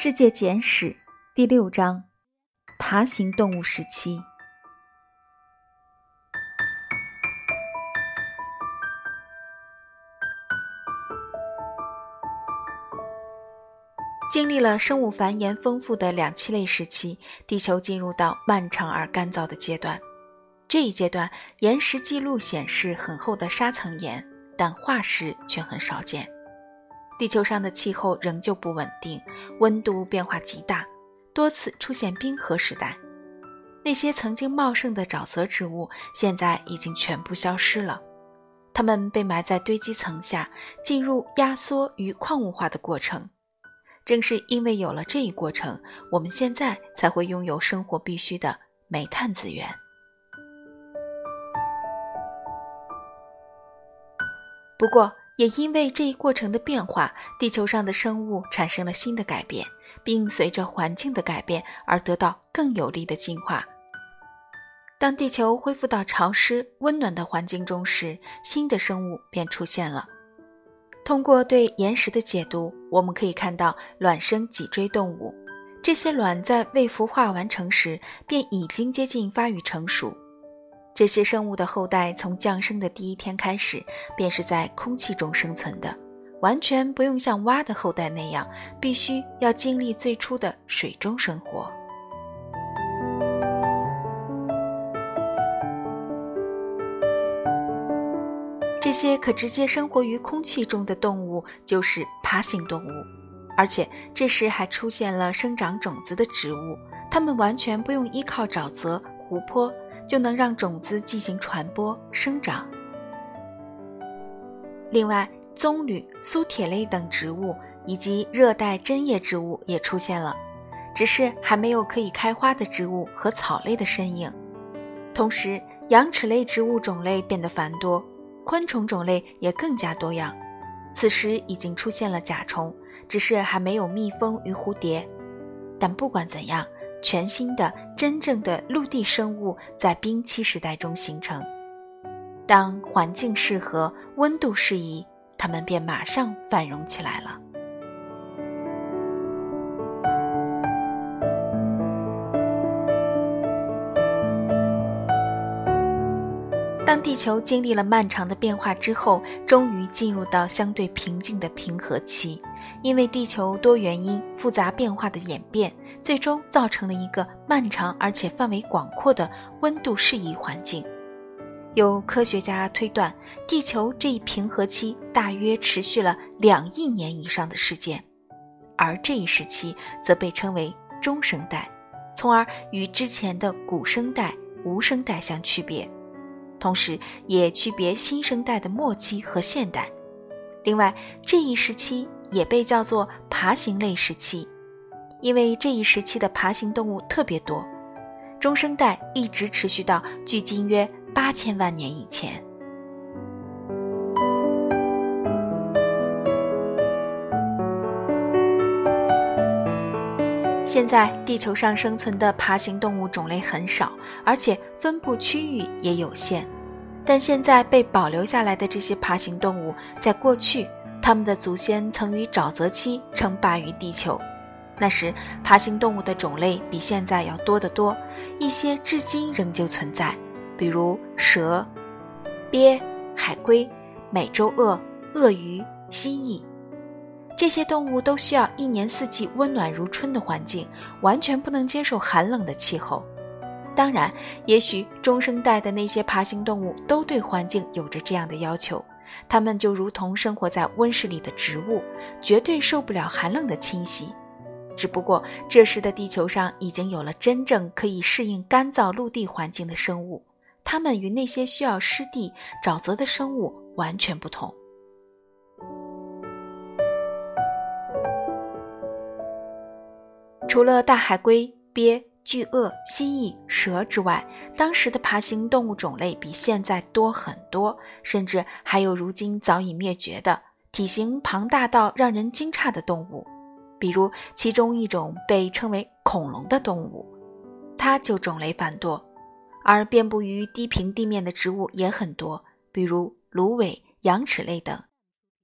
世界简史第六章：爬行动物时期。经历了生物繁衍丰富的两栖类时期，地球进入到漫长而干燥的阶段。这一阶段，岩石记录显示很厚的沙层岩，但化石却很少见。地球上的气候仍旧不稳定，温度变化极大，多次出现冰河时代。那些曾经茂盛的沼泽植物现在已经全部消失了，它们被埋在堆积层下，进入压缩与矿物化的过程。正是因为有了这一过程，我们现在才会拥有生活必需的煤炭资源。不过，也因为这一过程的变化，地球上的生物产生了新的改变，并随着环境的改变而得到更有力的进化。当地球恢复到潮湿温暖的环境中时，新的生物便出现了。通过对岩石的解读，我们可以看到卵生脊椎动物。这些卵在未孵化完成时便已经接近发育成熟。这些生物的后代从降生的第一天开始，便是在空气中生存的，完全不用像蛙的后代那样，必须要经历最初的水中生活。这些可直接生活于空气中的动物就是爬行动物，而且这时还出现了生长种子的植物，它们完全不用依靠沼泽、湖泊，就能让种子进行传播生长。另外，棕榈、苏铁类等植物以及热带针叶植物也出现了，只是还没有可以开花的植物和草类的身影。同时，羊齿类植物种类变得繁多。昆虫种类也更加多样，此时已经出现了甲虫，只是还没有蜜蜂与蝴蝶。但不管怎样，全新的真正的陆地生物在冰期时代中形成。当环境适合、温度适宜，它们便马上繁荣起来了。当地球经历了漫长的变化之后，终于进入到相对平静的平和期。因为地球多原因复杂变化的演变，最终造成了一个漫长而且范围广阔的温度适宜环境。有科学家推断，地球这一平和期大约持续了两亿年以上的时间，而这一时期则被称为中生代，从而与之前的古生代、无生代相区别。同时，也区别新生代的末期和现代。另外，这一时期也被叫做爬行类时期，因为这一时期的爬行动物特别多。中生代一直持续到距今约八千万年以前。现在，地球上生存的爬行动物种类很少，而且分布区域也有限。但现在被保留下来的这些爬行动物，在过去，它们的祖先曾于沼泽期称霸于地球。那时，爬行动物的种类比现在要多得多，一些至今仍旧存在，比如蛇、鳖、海龟、美洲鳄、鳄鱼、蜥蜴。这些动物都需要一年四季温暖如春的环境，完全不能接受寒冷的气候。当然，也许中生代的那些爬行动物都对环境有着这样的要求，它们就如同生活在温室里的植物，绝对受不了寒冷的侵袭。只不过这时的地球上已经有了真正可以适应干燥陆地环境的生物，它们与那些需要湿地、沼泽的生物完全不同。除了大海龟、鳖。巨鳄、蜥蜴、蛇之外，当时的爬行动物种类比现在多很多，甚至还有如今早已灭绝的、体型庞大到让人惊诧的动物，比如其中一种被称为恐龙的动物，它就种类繁多；而遍布于低平地面的植物也很多，比如芦苇、羊齿类等。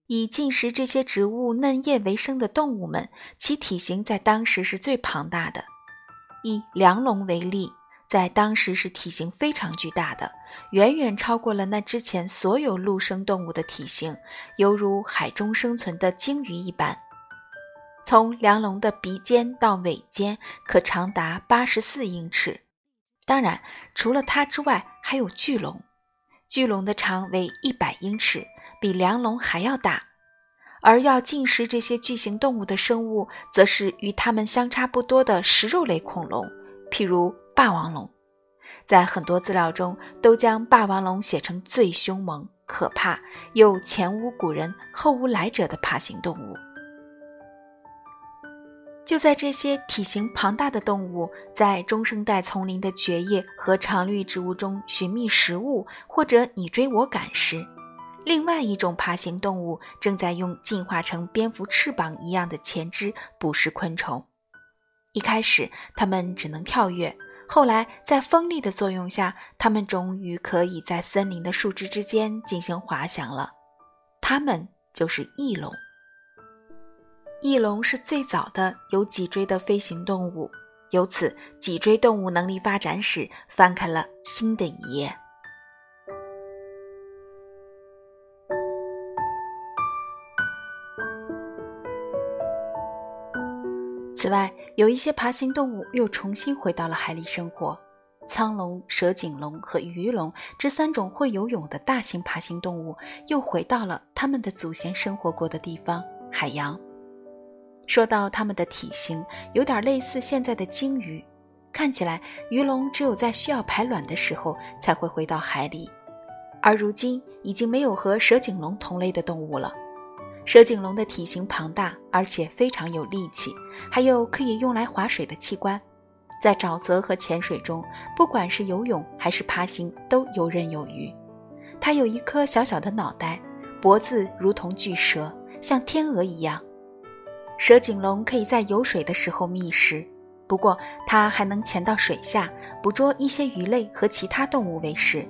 以进食这些植物嫩叶为生的动物们，其体型在当时是最庞大的。以梁龙为例，在当时是体型非常巨大的，远远超过了那之前所有陆生动物的体型，犹如海中生存的鲸鱼一般。从梁龙的鼻尖到尾尖可长达八十四英尺。当然，除了它之外，还有巨龙。巨龙的长为一百英尺，比梁龙还要大。而要进食这些巨型动物的生物，则是与它们相差不多的食肉类恐龙，譬如霸王龙。在很多资料中，都将霸王龙写成最凶猛、可怕又前无古人后无来者的爬行动物。就在这些体型庞大的动物在中生代丛林的蕨叶和常绿植物中寻觅食物，或者你追我赶时，另外一种爬行动物正在用进化成蝙蝠翅膀一样的前肢捕食昆虫。一开始，它们只能跳跃，后来在风力的作用下，它们终于可以在森林的树枝之间进行滑翔了。它们就是翼龙。翼龙是最早的有脊椎的飞行动物，由此脊椎动物能力发展史翻开了新的一页。此外，有一些爬行动物又重新回到了海里生活，苍龙、蛇颈龙和鱼龙这三种会游泳的大型爬行动物又回到了他们的祖先生活过的地方——海洋。说到它们的体型，有点类似现在的鲸鱼。看起来，鱼龙只有在需要排卵的时候才会回到海里，而如今已经没有和蛇颈龙同类的动物了。蛇颈龙的体型庞大，而且非常有力气，还有可以用来划水的器官，在沼泽和浅水中，不管是游泳还是爬行都游刃有余。它有一颗小小的脑袋，脖子如同巨蛇，像天鹅一样。蛇颈龙可以在游水的时候觅食，不过它还能潜到水下捕捉一些鱼类和其他动物为食。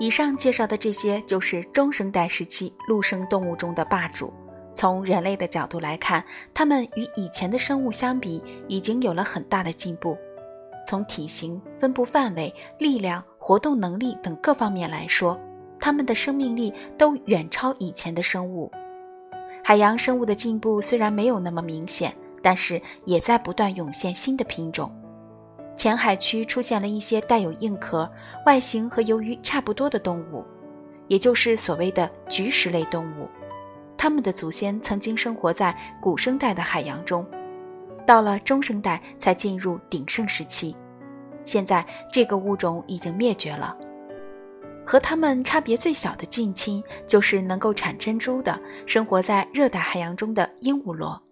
以上介绍的这些就是中生代时期陆生动物中的霸主。从人类的角度来看，它们与以前的生物相比，已经有了很大的进步。从体型、分布范围、力量、活动能力等各方面来说，它们的生命力都远超以前的生物。海洋生物的进步虽然没有那么明显，但是也在不断涌现新的品种。浅海区出现了一些带有硬壳、外形和鱿鱼差不多的动物，也就是所谓的菊石类动物。它们的祖先曾经生活在古生代的海洋中，到了中生代才进入鼎盛时期。现在这个物种已经灭绝了。和它们差别最小的近亲，就是能够产珍珠的、生活在热带海洋中的鹦鹉螺。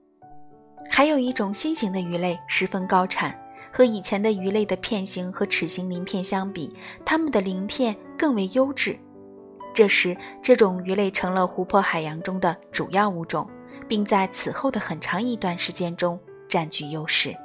还有一种新型的鱼类十分高产，和以前的鱼类的片形和齿形鳞片相比，它们的鳞片更为优质。这时，这种鱼类成了湖泊海洋中的主要物种，并在此后的很长一段时间中占据优势。